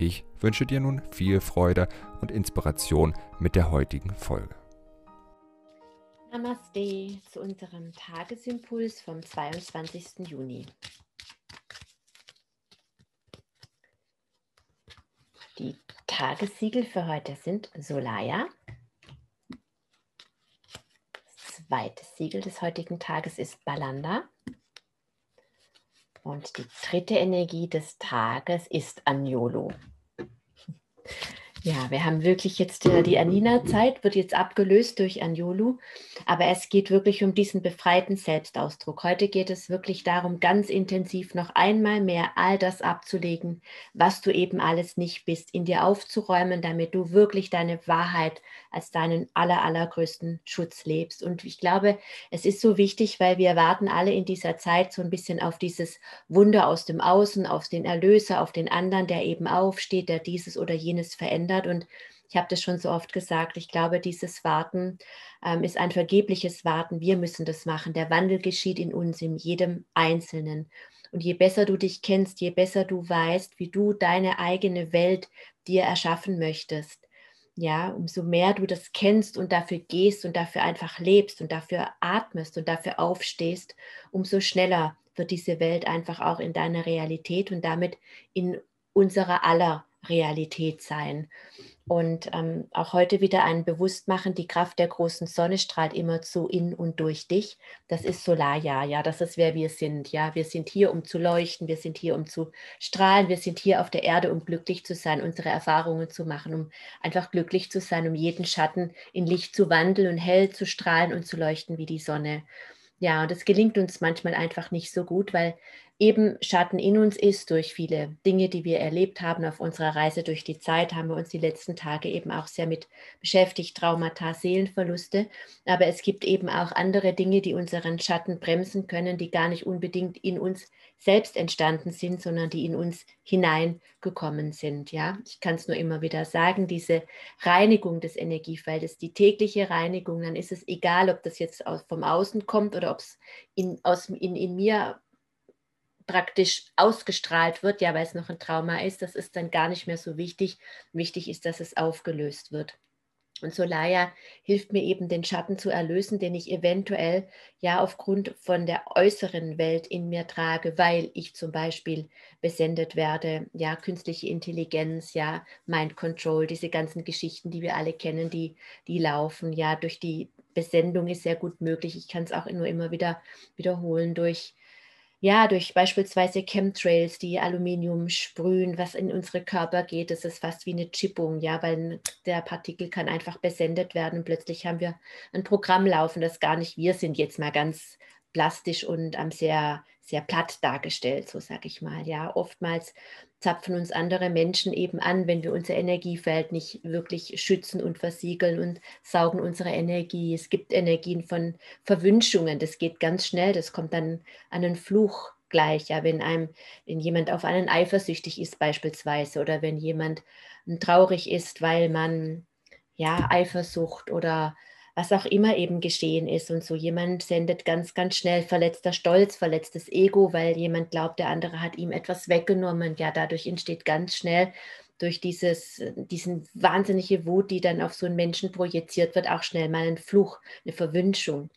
Ich wünsche dir nun viel Freude und Inspiration mit der heutigen Folge. Namaste zu unserem Tagesimpuls vom 22. Juni. Die Tagessiegel für heute sind Solaya. Das zweite Siegel des heutigen Tages ist Balanda. Und die dritte Energie des Tages ist Agnolo. Ja, wir haben wirklich jetzt äh, die Anina-Zeit, wird jetzt abgelöst durch Anjolu, aber es geht wirklich um diesen befreiten Selbstausdruck. Heute geht es wirklich darum, ganz intensiv noch einmal mehr all das abzulegen, was du eben alles nicht bist, in dir aufzuräumen, damit du wirklich deine Wahrheit als deinen aller, allergrößten Schutz lebst. Und ich glaube, es ist so wichtig, weil wir warten alle in dieser Zeit so ein bisschen auf dieses Wunder aus dem Außen, auf den Erlöser, auf den anderen, der eben aufsteht, der dieses oder jenes verändert. Und ich habe das schon so oft gesagt, ich glaube, dieses Warten ähm, ist ein vergebliches Warten. Wir müssen das machen. Der Wandel geschieht in uns, in jedem Einzelnen. Und je besser du dich kennst, je besser du weißt, wie du deine eigene Welt dir erschaffen möchtest, ja, umso mehr du das kennst und dafür gehst und dafür einfach lebst und dafür atmest und dafür aufstehst, umso schneller wird diese Welt einfach auch in deiner Realität und damit in unserer aller Realität sein. Und ähm, auch heute wieder ein Bewusstmachen, die Kraft der großen Sonne strahlt immer zu in und durch dich. Das ist Solarjahr, ja, das ist wer wir sind. Ja, wir sind hier, um zu leuchten, wir sind hier, um zu strahlen, wir sind hier auf der Erde, um glücklich zu sein, unsere Erfahrungen zu machen, um einfach glücklich zu sein, um jeden Schatten in Licht zu wandeln und hell zu strahlen und zu leuchten wie die Sonne. Ja, und es gelingt uns manchmal einfach nicht so gut, weil eben Schatten in uns ist durch viele Dinge, die wir erlebt haben auf unserer Reise durch die Zeit, haben wir uns die letzten Tage eben auch sehr mit beschäftigt, Traumata, Seelenverluste. Aber es gibt eben auch andere Dinge, die unseren Schatten bremsen können, die gar nicht unbedingt in uns selbst entstanden sind, sondern die in uns hineingekommen sind. Ja, ich kann es nur immer wieder sagen, diese Reinigung des Energiefeldes, die tägliche Reinigung, dann ist es egal, ob das jetzt aus, vom Außen kommt oder ob es in, in, in mir praktisch ausgestrahlt wird, ja, weil es noch ein Trauma ist, das ist dann gar nicht mehr so wichtig. Wichtig ist, dass es aufgelöst wird. Und Solaya hilft mir eben, den Schatten zu erlösen, den ich eventuell ja aufgrund von der äußeren Welt in mir trage, weil ich zum Beispiel besendet werde, ja, künstliche Intelligenz, ja, Mind Control, diese ganzen Geschichten, die wir alle kennen, die, die laufen, ja, durch die Besendung ist sehr gut möglich. Ich kann es auch nur immer wieder wiederholen durch ja, durch beispielsweise Chemtrails, die Aluminium sprühen, was in unsere Körper geht, das ist fast wie eine Chippung, ja, weil der Partikel kann einfach besendet werden und plötzlich haben wir ein Programm laufen, das gar nicht wir sind, jetzt mal ganz plastisch und ähm, sehr, sehr platt dargestellt, so sage ich mal. Ja, oftmals zapfen uns andere Menschen eben an, wenn wir unser Energiefeld nicht wirklich schützen und versiegeln und saugen unsere Energie. Es gibt Energien von Verwünschungen, das geht ganz schnell, das kommt dann an einen Fluch gleich, ja, wenn einem, wenn jemand auf einen eifersüchtig ist beispielsweise oder wenn jemand traurig ist, weil man ja Eifersucht oder was auch immer eben geschehen ist. Und so jemand sendet ganz, ganz schnell verletzter Stolz, verletztes Ego, weil jemand glaubt, der andere hat ihm etwas weggenommen. Ja, dadurch entsteht ganz schnell durch dieses, diesen wahnsinnige Wut, die dann auf so einen Menschen projiziert wird, auch schnell mal ein Fluch, eine Verwünschung.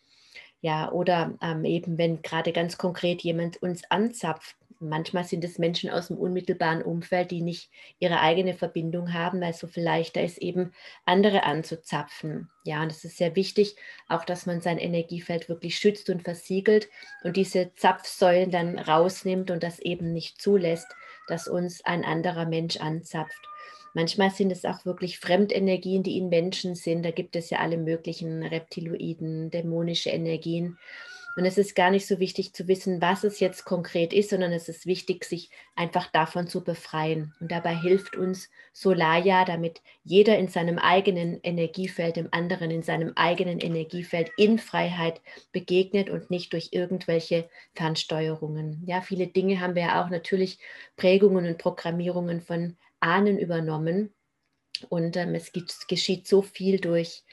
Ja, oder ähm, eben, wenn gerade ganz konkret jemand uns anzapft, manchmal sind es Menschen aus dem unmittelbaren Umfeld, die nicht ihre eigene Verbindung haben, weil so viel leichter ist, eben andere anzuzapfen. Ja, und es ist sehr wichtig, auch dass man sein Energiefeld wirklich schützt und versiegelt und diese Zapfsäulen dann rausnimmt und das eben nicht zulässt, dass uns ein anderer Mensch anzapft. Manchmal sind es auch wirklich Fremdenergien, die in Menschen sind. Da gibt es ja alle möglichen Reptiloiden, dämonische Energien. Und es ist gar nicht so wichtig zu wissen, was es jetzt konkret ist, sondern es ist wichtig, sich einfach davon zu befreien. Und dabei hilft uns Solaya, damit jeder in seinem eigenen Energiefeld, dem anderen in seinem eigenen Energiefeld in Freiheit begegnet und nicht durch irgendwelche Fernsteuerungen. Ja, viele Dinge haben wir ja auch natürlich Prägungen und Programmierungen von Ahnen übernommen. Und ähm, es geschieht so viel durch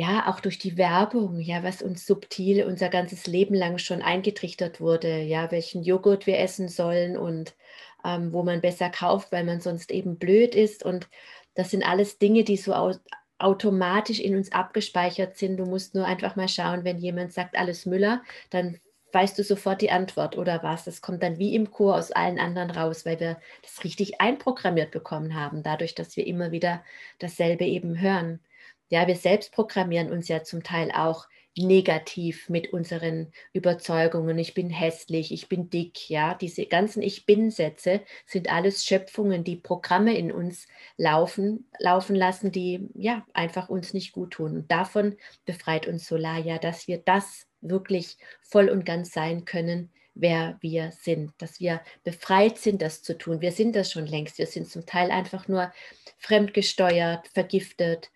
ja, auch durch die Werbung, ja, was uns subtil unser ganzes Leben lang schon eingetrichtert wurde, ja, welchen Joghurt wir essen sollen und ähm, wo man besser kauft, weil man sonst eben blöd ist. Und das sind alles Dinge, die so au automatisch in uns abgespeichert sind. Du musst nur einfach mal schauen, wenn jemand sagt, alles Müller, dann weißt du sofort die Antwort oder was. Das kommt dann wie im Chor aus allen anderen raus, weil wir das richtig einprogrammiert bekommen haben, dadurch, dass wir immer wieder dasselbe eben hören. Ja, wir selbst programmieren uns ja zum Teil auch negativ mit unseren Überzeugungen. Ich bin hässlich, ich bin dick, ja, diese ganzen Ich bin-Sätze sind alles Schöpfungen, die Programme in uns laufen, laufen lassen, die ja einfach uns nicht gut tun. Und davon befreit uns Solaya, dass wir das wirklich voll und ganz sein können, wer wir sind, dass wir befreit sind, das zu tun. Wir sind das schon längst. Wir sind zum Teil einfach nur fremdgesteuert, vergiftet,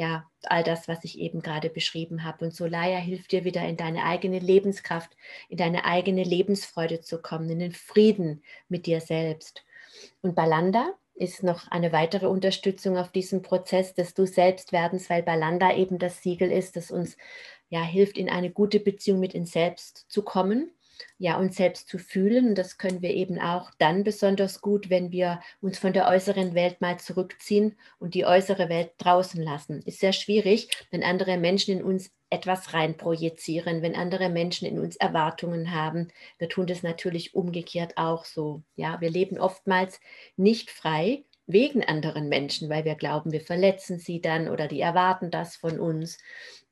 ja, all das, was ich eben gerade beschrieben habe. Und Solaya hilft dir wieder in deine eigene Lebenskraft, in deine eigene Lebensfreude zu kommen, in den Frieden mit dir selbst. Und Balanda ist noch eine weitere Unterstützung auf diesem Prozess des Du selbst werdens, weil Balanda eben das Siegel ist, das uns ja hilft, in eine gute Beziehung mit uns selbst zu kommen ja, uns selbst zu fühlen. Und das können wir eben auch dann besonders gut, wenn wir uns von der äußeren Welt mal zurückziehen und die äußere Welt draußen lassen. Ist sehr schwierig, wenn andere Menschen in uns etwas reinprojizieren, wenn andere Menschen in uns Erwartungen haben. Wir tun das natürlich umgekehrt auch so. Ja, wir leben oftmals nicht frei wegen anderen Menschen, weil wir glauben, wir verletzen sie dann oder die erwarten das von uns.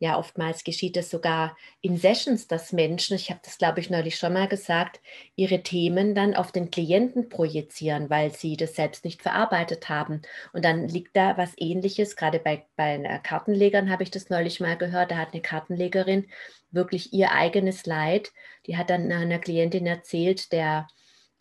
Ja, oftmals geschieht es sogar in Sessions, dass Menschen, ich habe das glaube ich neulich schon mal gesagt, ihre Themen dann auf den Klienten projizieren, weil sie das selbst nicht verarbeitet haben. Und dann liegt da was ähnliches, gerade bei, bei Kartenlegern habe ich das neulich mal gehört, da hat eine Kartenlegerin wirklich ihr eigenes Leid, die hat dann einer Klientin erzählt, der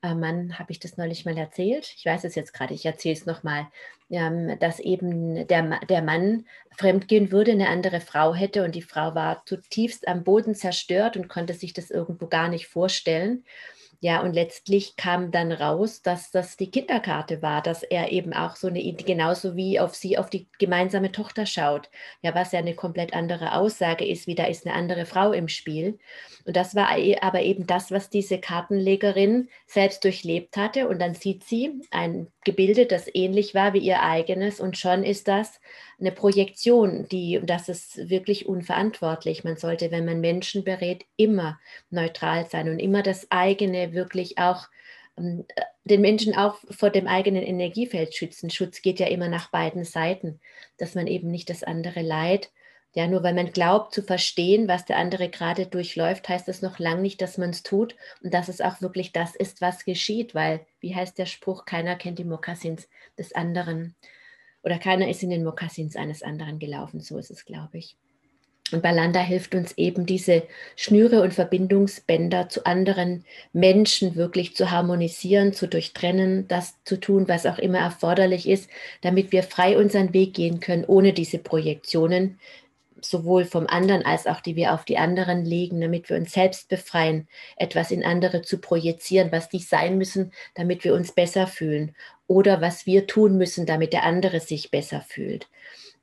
Mann, habe ich das neulich mal erzählt? Ich weiß es jetzt gerade, ich erzähle es nochmal, ähm, dass eben der, der Mann fremdgehen würde, eine andere Frau hätte und die Frau war zutiefst am Boden zerstört und konnte sich das irgendwo gar nicht vorstellen. Ja, und letztlich kam dann raus, dass das die Kinderkarte war, dass er eben auch so eine, genauso wie auf sie, auf die gemeinsame Tochter schaut. Ja, was ja eine komplett andere Aussage ist, wie da ist eine andere Frau im Spiel. Und das war aber eben das, was diese Kartenlegerin selbst durchlebt hatte. Und dann sieht sie ein Gebilde, das ähnlich war wie ihr eigenes. Und schon ist das eine Projektion, die, das ist wirklich unverantwortlich. Man sollte, wenn man Menschen berät, immer neutral sein und immer das eigene wirklich auch ähm, den Menschen auch vor dem eigenen Energiefeld schützen. Schutz geht ja immer nach beiden Seiten, dass man eben nicht das andere Leid ja, nur weil man glaubt zu verstehen, was der andere gerade durchläuft, heißt das noch lange nicht, dass man es tut und dass es auch wirklich das ist, was geschieht, weil, wie heißt der Spruch, keiner kennt die Mokassins des anderen oder keiner ist in den Mokassins eines anderen gelaufen, so ist es, glaube ich. Und Balanda hilft uns eben, diese Schnüre und Verbindungsbänder zu anderen Menschen wirklich zu harmonisieren, zu durchtrennen, das zu tun, was auch immer erforderlich ist, damit wir frei unseren Weg gehen können, ohne diese Projektionen, sowohl vom anderen als auch die wir auf die anderen legen, damit wir uns selbst befreien, etwas in andere zu projizieren, was die sein müssen, damit wir uns besser fühlen oder was wir tun müssen, damit der andere sich besser fühlt.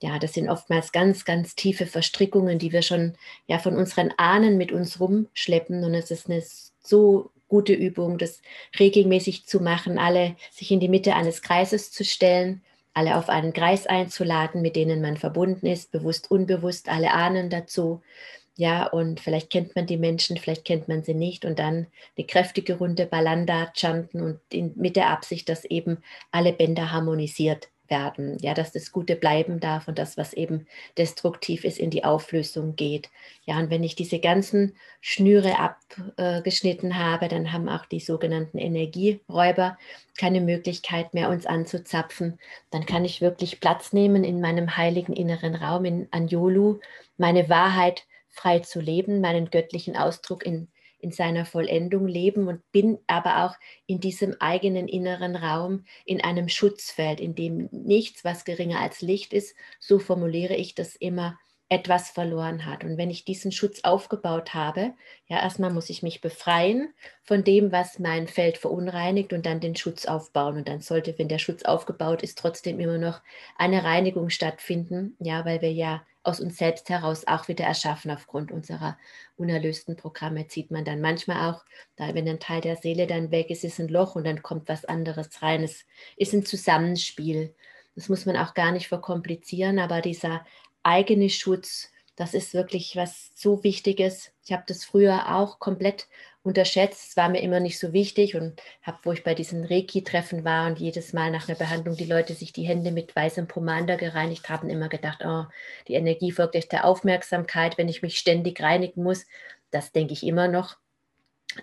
Ja, das sind oftmals ganz, ganz tiefe Verstrickungen, die wir schon ja von unseren Ahnen mit uns rumschleppen. Und es ist eine so gute Übung, das regelmäßig zu machen, alle sich in die Mitte eines Kreises zu stellen, alle auf einen Kreis einzuladen, mit denen man verbunden ist, bewusst, unbewusst, alle Ahnen dazu ja, und vielleicht kennt man die Menschen, vielleicht kennt man sie nicht. Und dann eine kräftige Runde Balanda chanten und in, mit der Absicht, dass eben alle Bänder harmonisiert werden. Ja, dass das Gute bleiben darf und das, was eben destruktiv ist, in die Auflösung geht. Ja, und wenn ich diese ganzen Schnüre abgeschnitten habe, dann haben auch die sogenannten Energieräuber keine Möglichkeit mehr, uns anzuzapfen. Dann kann ich wirklich Platz nehmen in meinem heiligen inneren Raum in Anjolu, meine Wahrheit frei zu leben, meinen göttlichen Ausdruck in, in seiner Vollendung leben und bin aber auch in diesem eigenen inneren Raum in einem Schutzfeld, in dem nichts, was geringer als Licht ist, so formuliere ich das immer, etwas verloren hat. Und wenn ich diesen Schutz aufgebaut habe, ja, erstmal muss ich mich befreien von dem, was mein Feld verunreinigt und dann den Schutz aufbauen. Und dann sollte, wenn der Schutz aufgebaut ist, trotzdem immer noch eine Reinigung stattfinden, ja, weil wir ja aus uns selbst heraus auch wieder erschaffen aufgrund unserer unerlösten Programme zieht man dann manchmal auch, da wenn ein Teil der Seele dann weg ist, ist ein Loch und dann kommt was anderes rein. Es ist ein Zusammenspiel. Das muss man auch gar nicht verkomplizieren, aber dieser eigene Schutz, das ist wirklich was so Wichtiges. Ich habe das früher auch komplett unterschätzt. Es war mir immer nicht so wichtig und habe, wo ich bei diesen Reiki-Treffen war und jedes Mal nach einer Behandlung die Leute sich die Hände mit weißem Pomander gereinigt haben, immer gedacht, oh, die Energie folgt echt der Aufmerksamkeit, wenn ich mich ständig reinigen muss. Das denke ich immer noch.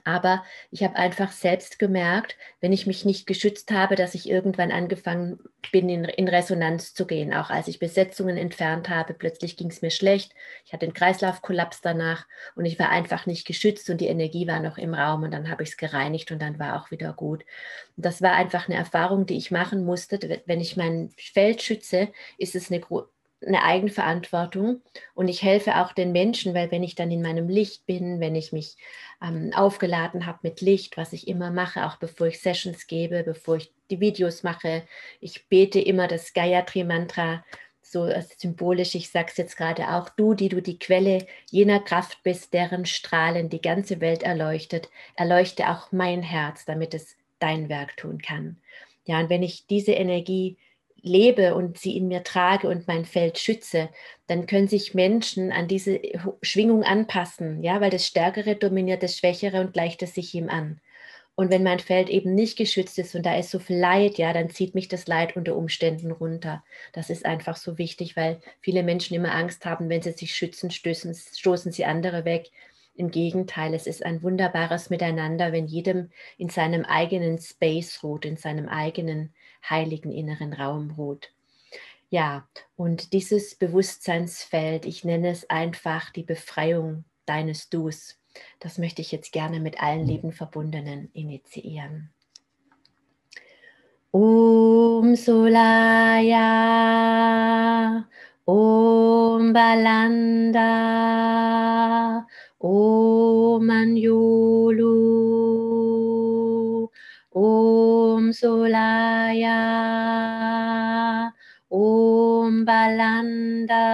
Aber ich habe einfach selbst gemerkt, wenn ich mich nicht geschützt habe, dass ich irgendwann angefangen bin, in, in Resonanz zu gehen. Auch als ich Besetzungen entfernt habe, plötzlich ging es mir schlecht. Ich hatte einen Kreislaufkollaps danach und ich war einfach nicht geschützt und die Energie war noch im Raum und dann habe ich es gereinigt und dann war auch wieder gut. Und das war einfach eine Erfahrung, die ich machen musste. Wenn ich mein Feld schütze, ist es eine eine Eigenverantwortung und ich helfe auch den Menschen, weil wenn ich dann in meinem Licht bin, wenn ich mich ähm, aufgeladen habe mit Licht, was ich immer mache, auch bevor ich Sessions gebe, bevor ich die Videos mache, ich bete immer das Gayatri-Mantra, so symbolisch, ich sage es jetzt gerade auch, du, die du die Quelle jener Kraft bist, deren Strahlen die ganze Welt erleuchtet, erleuchte auch mein Herz, damit es dein Werk tun kann. Ja, und wenn ich diese Energie lebe und sie in mir trage und mein Feld schütze, dann können sich Menschen an diese Schwingung anpassen, ja, weil das Stärkere dominiert das Schwächere und gleicht es sich ihm an. Und wenn mein Feld eben nicht geschützt ist und da ist so viel Leid, ja, dann zieht mich das Leid unter Umständen runter. Das ist einfach so wichtig, weil viele Menschen immer Angst haben, wenn sie sich schützen, stößen, stoßen sie andere weg. Im Gegenteil, es ist ein wunderbares Miteinander, wenn jedem in seinem eigenen Space ruht, in seinem eigenen heiligen inneren Raum ruht. Ja, und dieses Bewusstseinsfeld, ich nenne es einfach die Befreiung deines Dus, das möchte ich jetzt gerne mit allen lieben Verbundenen initiieren. Om Solaya, Om Balanda, Om Anjulu, Solaya, Om Balanda,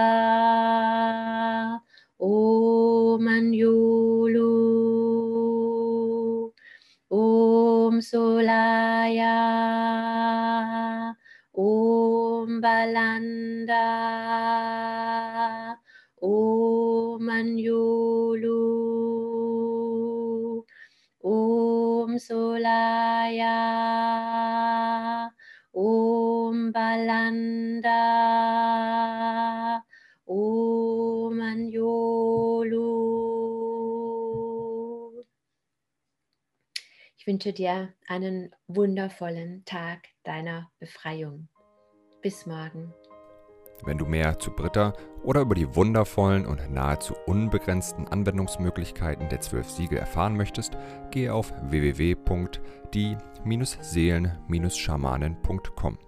Om Anjulu, Om Solaya, Om Balanda, Om Anjulu, Om Solaya, Balanda, Om. Ich wünsche dir einen wundervollen Tag deiner Befreiung. Bis morgen. Wenn du mehr zu Britta oder über die wundervollen und nahezu unbegrenzten Anwendungsmöglichkeiten der zwölf Siegel erfahren möchtest, gehe auf www.die-seelen-schamanen.com.